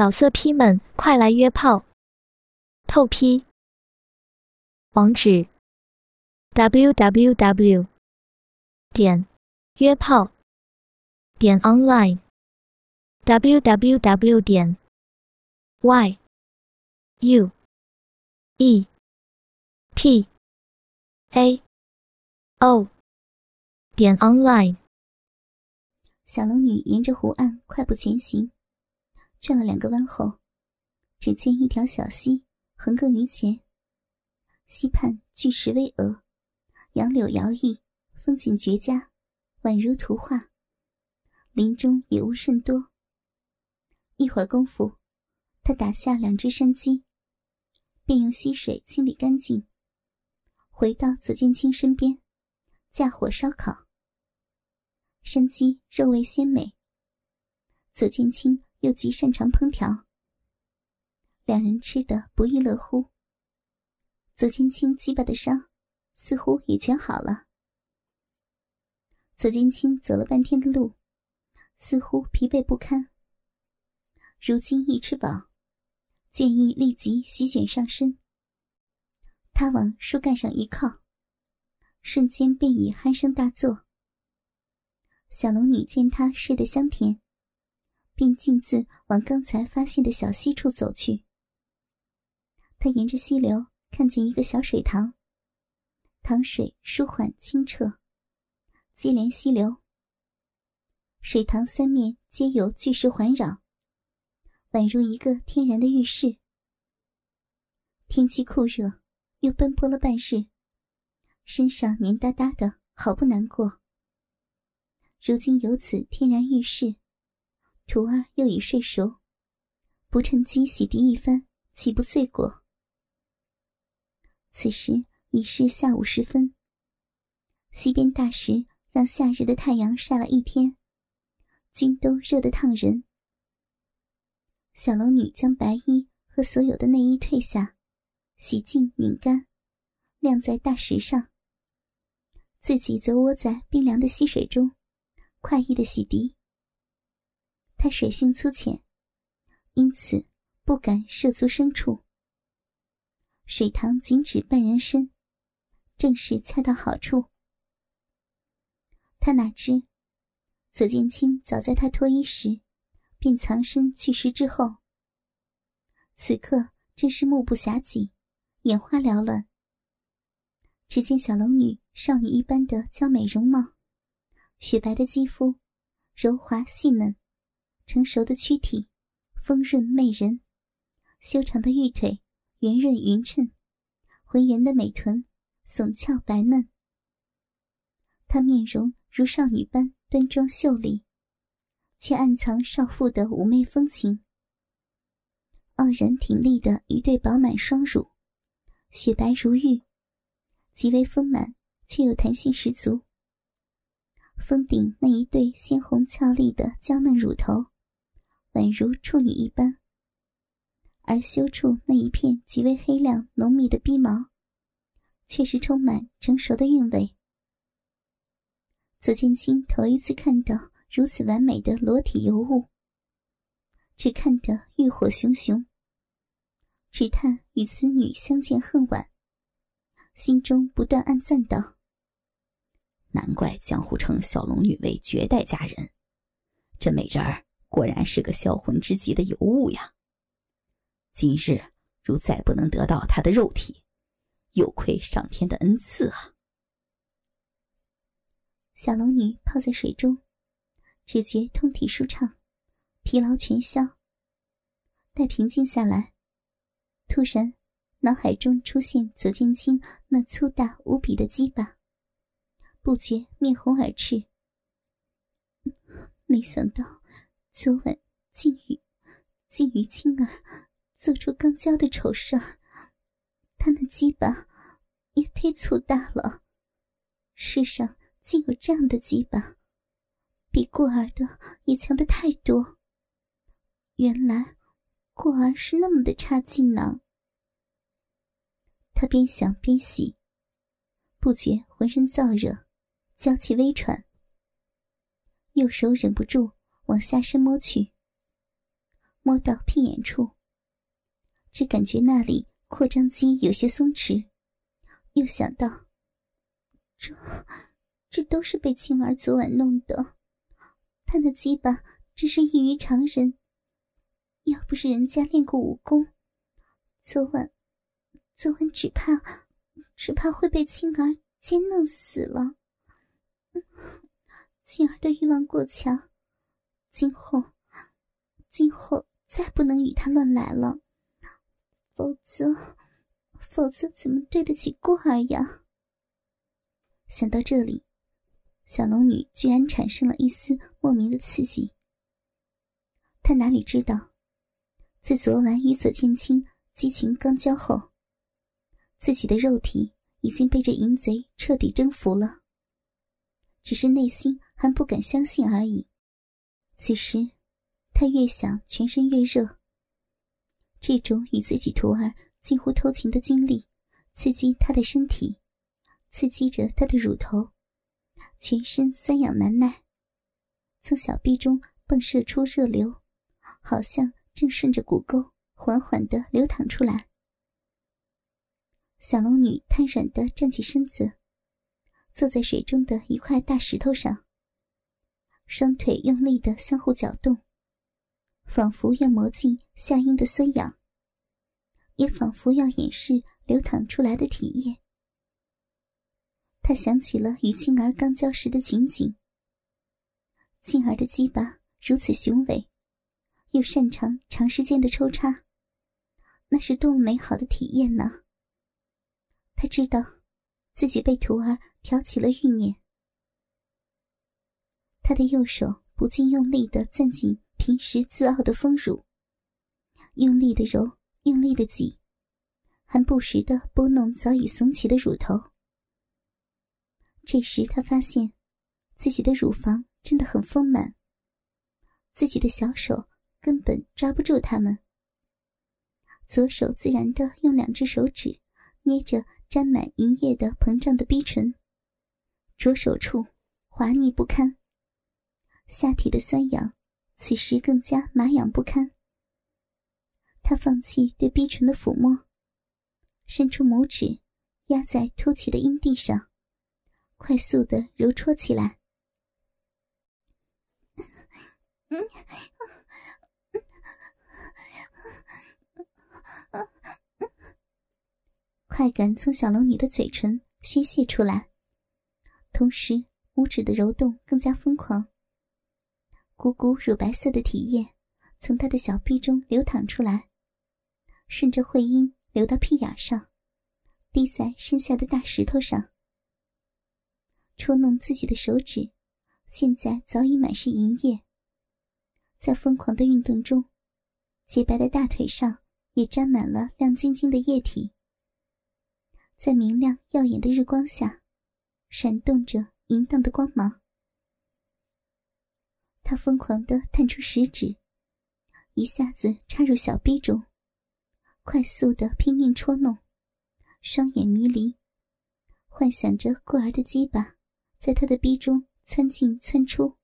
老色批们，快来约炮！透批。网址：w w w 点约炮点 online w w w 点 y u e p a o 点 online。小龙女沿着湖岸快步前行。转了两个弯后，只见一条小溪横亘于前。溪畔巨石巍峨，杨柳摇曳，风景绝佳，宛如图画。林中野物甚多。一会儿功夫，他打下两只山鸡，便用溪水清理干净，回到左剑清身边，架火烧烤。山鸡肉味鲜美，左剑清。又极擅长烹调，两人吃得不亦乐乎。左千青鸡巴的伤似乎也全好了。左千青走了半天的路，似乎疲惫不堪。如今一吃饱，倦意立即席卷上身。他往树干上一靠，瞬间便已鼾声大作。小龙女见他睡得香甜。便径自往刚才发现的小溪处走去。他沿着溪流看见一个小水塘，塘水舒缓清澈，接连溪流。水塘三面皆有巨石环绕，宛如一个天然的浴室。天气酷热，又奔波了半日，身上黏哒哒的，好不难过。如今有此天然浴室。徒儿又已睡熟，不趁机洗涤一番，岂不罪过？此时已是下午时分，西边大石让夏日的太阳晒了一天，均都热得烫人。小龙女将白衣和所有的内衣褪下，洗净拧干，晾在大石上，自己则窝在冰凉的溪水中，快意的洗涤。他水性粗浅，因此不敢涉足深处。水塘仅止半人身，正是恰到好处。他哪知，左剑清早在他脱衣时，便藏身巨石之后。此刻正是目不暇给，眼花缭乱。只见小龙女少女一般的娇美容貌，雪白的肌肤，柔滑细嫩。成熟的躯体，丰润媚人；修长的玉腿，圆润匀称；浑圆的美臀，耸翘白嫩。她面容如少女般端庄秀丽，却暗藏少妇的妩媚风情。傲然挺立的一对饱满双乳，雪白如玉，极为丰满，却又弹性十足。峰顶那一对鲜红俏丽的娇嫩乳头。宛如处女一般，而修处那一片极为黑亮浓密的逼毛，却是充满成熟的韵味。左剑清头一次看到如此完美的裸体尤物，只看得欲火熊熊，只叹与此女相见恨晚，心中不断暗赞道：“难怪江湖称小龙女为绝代佳人，这美人儿。”果然是个销魂之极的尤物呀！今日如再不能得到他的肉体，有愧上天的恩赐啊！小龙女泡在水中，只觉通体舒畅，疲劳全消。待平静下来，突然脑海中出现左剑青那粗大无比的鸡巴，不觉面红耳赤。没想到。昨晚竟与竟与青儿做出刚交的丑事儿，他那鸡巴也忒粗大了。世上竟有这样的鸡巴，比过儿的也强的太多。原来过儿是那么的差劲呢。他边想边洗，不觉浑身燥热，娇气微喘，右手忍不住。往下身摸去，摸到屁眼处，只感觉那里扩张肌有些松弛，又想到，这这都是被青儿昨晚弄的，他的鸡巴真是异于常人。要不是人家练过武功，昨晚昨晚只怕只怕会被青儿奸弄死了。青儿的欲望过强，今后今后再不能与他乱来了，否则否则怎么对得起过儿呀？想到这里，小龙女居然产生了一丝莫名的刺激。她哪里知道？自昨晚与左千青激情刚交后，自己的肉体已经被这淫贼彻底征服了，只是内心还不敢相信而已。此时，他越想，全身越热。这种与自己徒儿近乎偷情的经历，刺激他的身体，刺激着他的乳头，全身酸痒难耐，从小臂中迸射出热流，好像……正顺着骨沟缓缓的流淌出来。小龙女瘫软的站起身子，坐在水中的一块大石头上，双腿用力的相互搅动，仿佛要磨尽下阴的酸痒，也仿佛要掩饰流淌出来的体液。他想起了与青儿刚交时的情景，青儿的鸡巴如此雄伟。又擅长长时间的抽插，那是多么美好的体验呢！他知道自己被徒儿挑起了欲念，他的右手不禁用力的攥紧平时自傲的丰乳，用力的揉，用力的挤，还不时的拨弄早已耸起的乳头。这时他发现自己的乳房真的很丰满，自己的小手。根本抓不住他们。左手自然的用两只手指捏着沾满银液的膨胀的逼唇，着手处滑腻不堪，下体的酸痒此时更加麻痒不堪。他放弃对逼唇的抚摸，伸出拇指压在凸起的阴蒂上，快速的揉搓起来。快感从小龙女的嘴唇宣泄出来，同时拇指的揉动更加疯狂。股股乳白色的体液从他的小臂中流淌出来，顺着会阴流到屁眼上，滴在身下的大石头上。戳弄自己的手指，现在早已满是银液。在疯狂的运动中，洁白的大腿上也沾满了亮晶晶的液体。在明亮耀眼的日光下，闪动着淫荡的光芒。他疯狂的探出食指，一下子插入小臂中，快速的拼命戳弄，双眼迷离，幻想着过儿的鸡巴在他的逼中窜进窜出。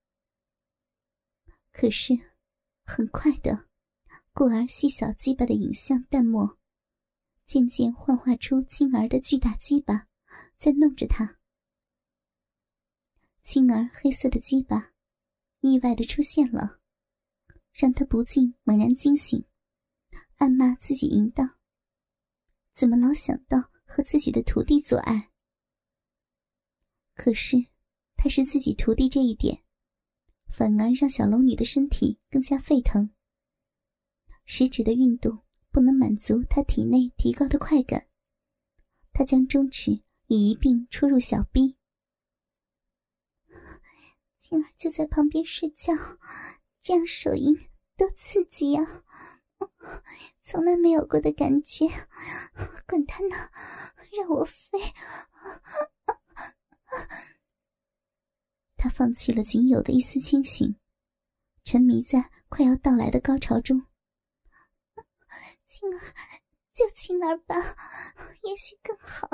可是，很快的，过儿细小鸡巴的影像淡漠。渐渐幻化出青儿的巨大鸡巴，在弄着他。青儿黑色的鸡巴，意外的出现了，让他不禁猛然惊醒，暗骂自己淫荡。怎么老想到和自己的徒弟做爱？可是他是自己徒弟这一点，反而让小龙女的身体更加沸腾。食指的运动。不能满足他体内提高的快感，他将中指也一并戳入小臂。青儿就在旁边睡觉，这样手淫多刺激呀！从来没有过的感觉，管他呢，让我飞！他放弃了仅有的一丝清醒，沉迷在快要到来的高潮中。青儿，就青儿吧，也许更好。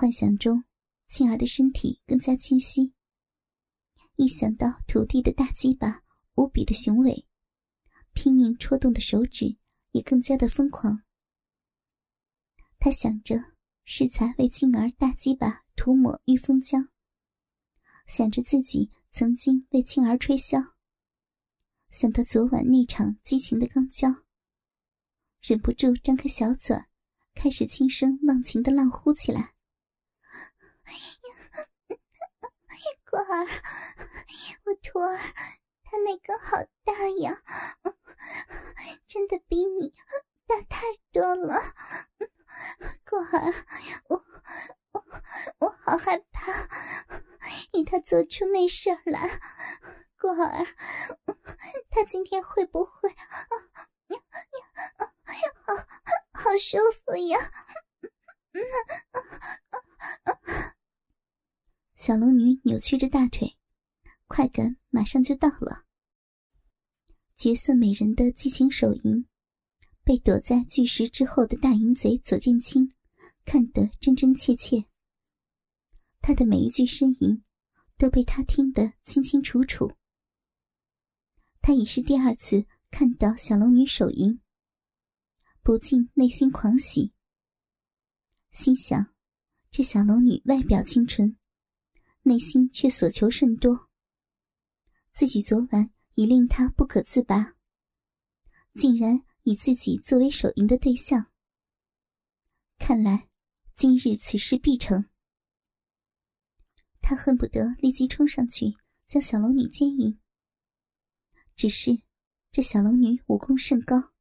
幻想中，青儿的身体更加清晰，一想到土地的大鸡巴无比的雄伟，拼命戳动的手指也更加的疯狂。他想着适才为静儿大鸡巴涂抹御风浆，想着自己曾经为静儿吹箫，想到昨晚那场激情的钢交，忍不住张开小嘴，开始轻声忘情的浪呼起来。果儿，我徒儿，他那个好大呀，真的比你大太多了。果儿，我我我好害怕，与他做出那事儿来。果儿，他今天会不会好好舒服呀？小龙女扭曲着大腿，快感马上就到了。绝色美人的激情手淫，被躲在巨石之后的大淫贼左剑清看得真真切切。他的每一句呻吟，都被他听得清清楚楚。他已是第二次看到小龙女手淫，不禁内心狂喜，心想：这小龙女外表清纯。内心却所求甚多。自己昨晚已令他不可自拔，竟然以自己作为手淫的对象。看来今日此事必成。他恨不得立即冲上去将小龙女奸淫。只是这小龙女武功甚高，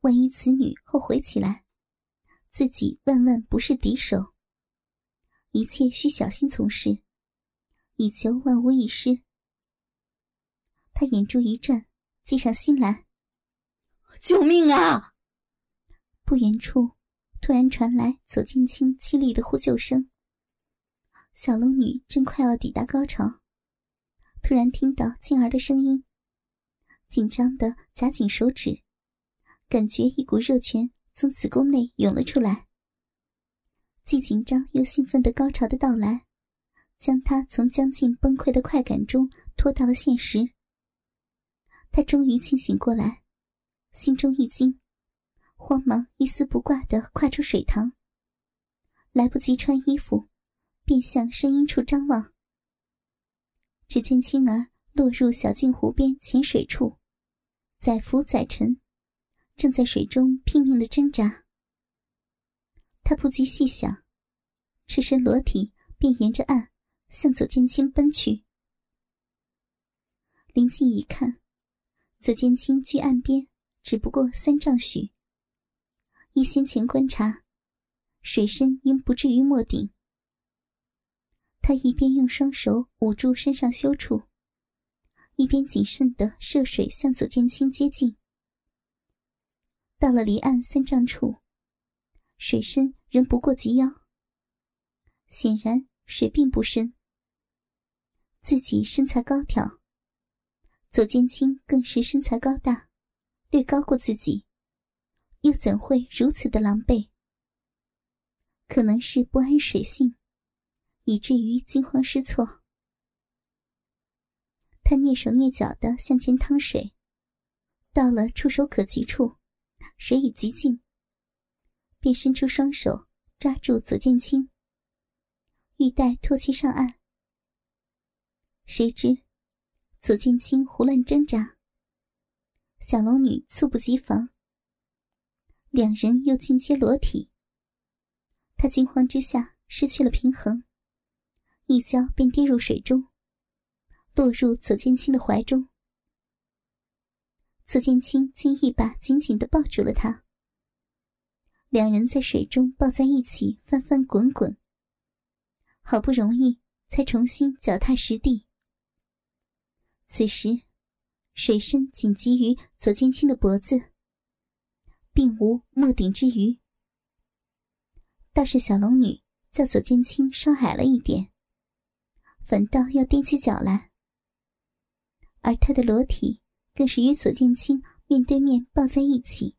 万一此女后悔起来，自己万万不是敌手。一切需小心从事，以求万无一失。他眼珠一转，计上心来：“救命啊！”不远处突然传来左剑清凄厉的呼救声。小龙女正快要抵达高潮，突然听到静儿的声音，紧张的夹紧手指，感觉一股热泉从子宫内涌了出来。既紧张又兴奋的高潮的到来，将他从将近崩溃的快感中拖到了现实。他终于清醒过来，心中一惊，慌忙一丝不挂的跨出水塘。来不及穿衣服，便向声音处张望。只见青儿落入小镜湖边浅水处，载浮载沉，正在水中拼命的挣扎。他不及细想，赤身裸体便沿着岸向左剑清奔去。临近一看，左剑清距岸边只不过三丈许。依先前观察，水深应不至于没顶。他一边用双手捂住身上羞处，一边谨慎地涉水向左剑清接近。到了离岸三丈处。水深仍不过及腰，显然水并不深。自己身材高挑，左剑清更是身材高大，略高过自己，又怎会如此的狼狈？可能是不安水性，以至于惊慌失措。他蹑手蹑脚的向前趟水，到了触手可及处，水已极静。便伸出双手抓住左剑清，欲待拖其上岸。谁知左剑清胡乱挣扎，小龙女猝不及防，两人又尽皆裸体。他惊慌之下失去了平衡，一跤便跌入水中，落入左剑清的怀中。左剑清竟一把紧紧的抱住了他。两人在水中抱在一起，翻翻滚滚。好不容易才重新脚踏实地。此时，水深仅及于左剑清的脖子，并无没顶之余。倒是小龙女较左剑清稍矮了一点，反倒要踮起脚来，而她的裸体更是与左剑清面对面抱在一起。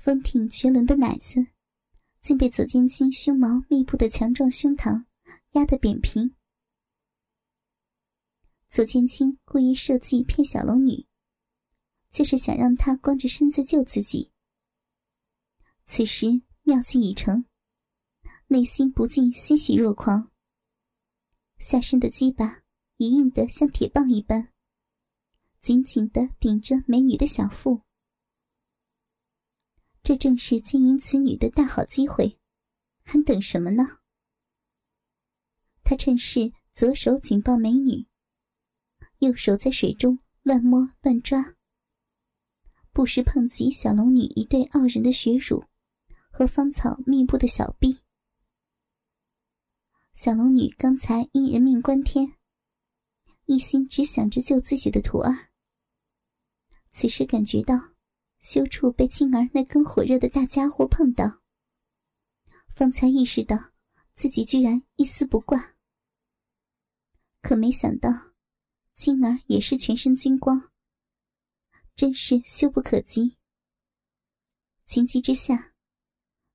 丰挺绝伦的奶子，竟被左剑清胸毛密布的强壮胸膛压得扁平。左剑清故意设计骗小龙女，就是想让她光着身子救自己。此时妙计已成，内心不禁欣喜若狂。下身的鸡巴已硬得像铁棒一般，紧紧的顶着美女的小腹。这正是经营此女的大好机会，还等什么呢？他趁势左手紧抱美女，右手在水中乱摸乱抓，不时碰及小龙女一对傲人的血乳和芳草密布的小臂。小龙女刚才因人命关天，一心只想着救自己的徒儿，此时感觉到羞处被青儿那根火热的大家伙碰到，方才意识到自己居然一丝不挂。可没想到，青儿也是全身金光，真是羞不可及。情急之下，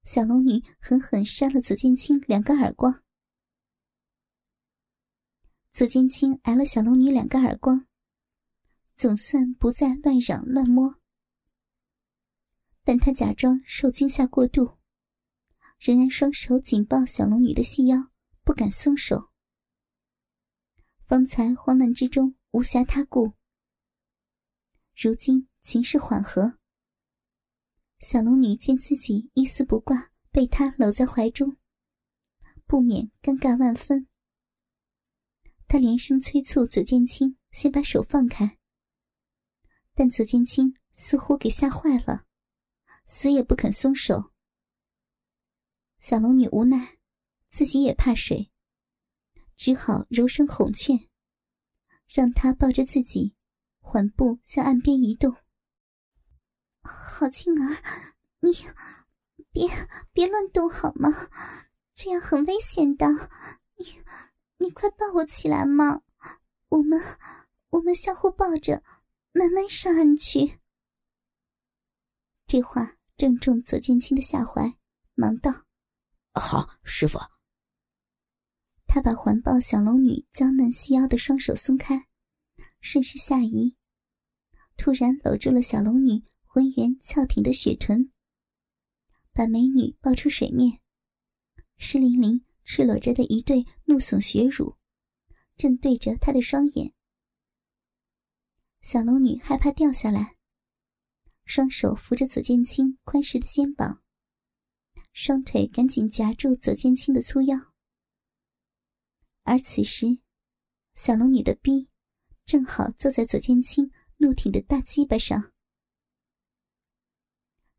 小龙女狠狠扇了左剑清两个耳光。左剑清挨了小龙女两个耳光，总算不再乱嚷乱摸，但他假装受惊吓过度，仍然双手紧抱小龙女的细腰，不敢松手。方才慌乱之中无暇他顾，如今情势缓和。小龙女见自己一丝不挂，被他搂在怀中，不免尴尬万分。她连声催促左剑清先把手放开，但左剑清似乎给吓坏了，死也不肯松手。小龙女无奈，自己也怕水。只好柔声哄劝，让他抱着自己，缓步向岸边移动。好青儿，你别别乱动好吗？这样很危险的。你你快抱我起来嘛！我们我们相互抱着，慢慢上岸去。这话正中左剑清的下怀，忙道：“好，师傅。”他把环抱小龙女娇嫩细腰的双手松开，顺势下移，突然搂住了小龙女浑圆翘挺的雪臀，把美女抱出水面。湿淋淋、赤裸着的一对怒耸血乳，正对着他的双眼。小龙女害怕掉下来，双手扶着左剑清宽实的肩膀，双腿赶紧夹住左剑清的粗腰。而此时，小龙女的逼正好坐在左剑清怒挺的大鸡巴上。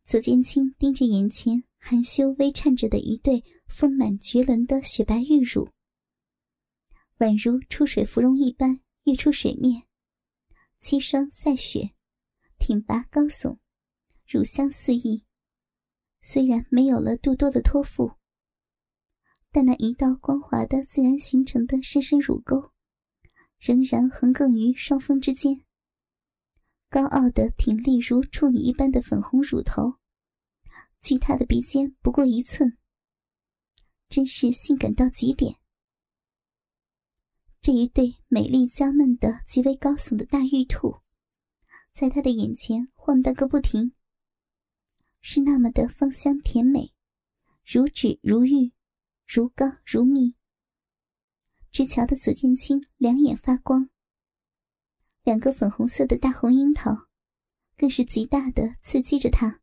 左剑清盯着眼前含羞微颤着的一对丰满绝伦的雪白玉乳，宛如出水芙蓉一般跃出水面，七声赛雪，挺拔高耸，乳香四溢。虽然没有了肚多的托付。但那一道光滑的、自然形成的深深乳沟，仍然横亘于双峰之间。高傲的挺立如处女一般的粉红乳头，距她的鼻尖不过一寸，真是性感到极点。这一对美丽娇嫩的、极为高耸的大玉兔，在他的眼前晃荡个不停，是那么的芳香甜美，如脂如玉。如膏如蜜，直瞧得左剑清两眼发光，两个粉红色的大红樱桃，更是极大的刺激着他。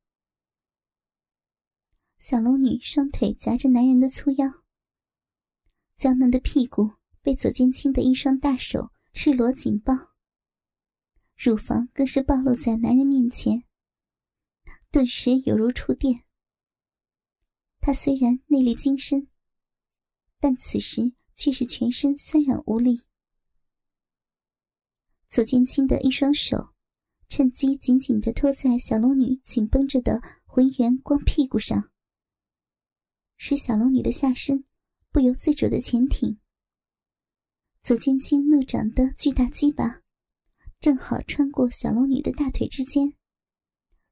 小龙女双腿夹着男人的粗腰，娇嫩的屁股被左剑清的一双大手赤裸紧抱，乳房更是暴露在男人面前，顿时犹如触电。他虽然内力精深。但此时却是全身酸软无力。左剑清的一双手，趁机紧紧的托在小龙女紧绷着的浑圆光屁股上，使小龙女的下身不由自主的前挺。左剑清怒长的巨大鸡巴，正好穿过小龙女的大腿之间，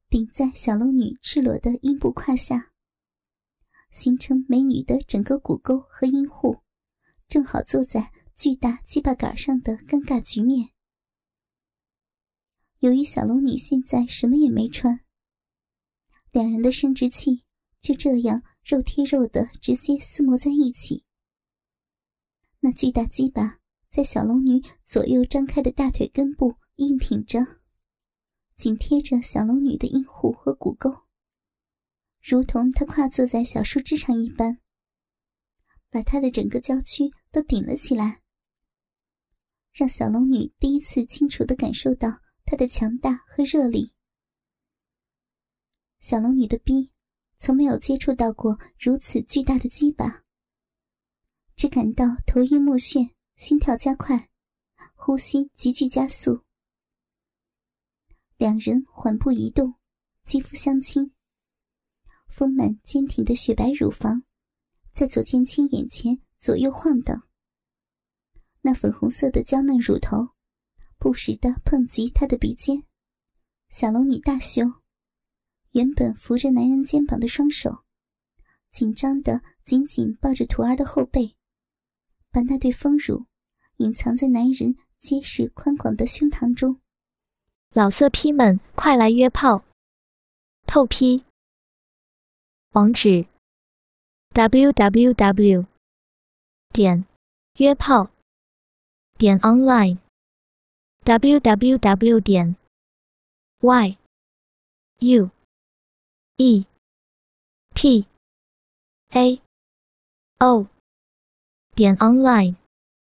顶在小龙女赤裸的阴部胯下。形成美女的整个骨沟和阴户，正好坐在巨大鸡巴杆上的尴尬局面。由于小龙女现在什么也没穿，两人的生殖器就这样肉贴肉的直接厮磨在一起。那巨大鸡巴在小龙女左右张开的大腿根部硬挺着，紧贴着小龙女的阴户和骨沟，如同她跨坐在小树枝上一般，把她的整个娇躯都顶了起来，让小龙女第一次清楚的感受到她的强大和热力。小龙女的逼从没有接触到过如此巨大的鸡巴。只感到头晕目眩，心跳加快，呼吸急剧加速。两人缓步移动，肌肤相亲，丰满坚挺的雪白乳房在左剑青眼前左右晃荡。那粉红色的娇嫩乳头不时的碰及他的鼻尖。小龙女大羞，原本扶着男人肩膀的双手，紧张的紧紧抱着徒儿的后背。把那对丰乳隐藏在男人结实宽广的胸膛中。老色批们，快来约炮！透批。网址：w w w. 点约炮点 online w w w. 点 y u e p a o。点 online。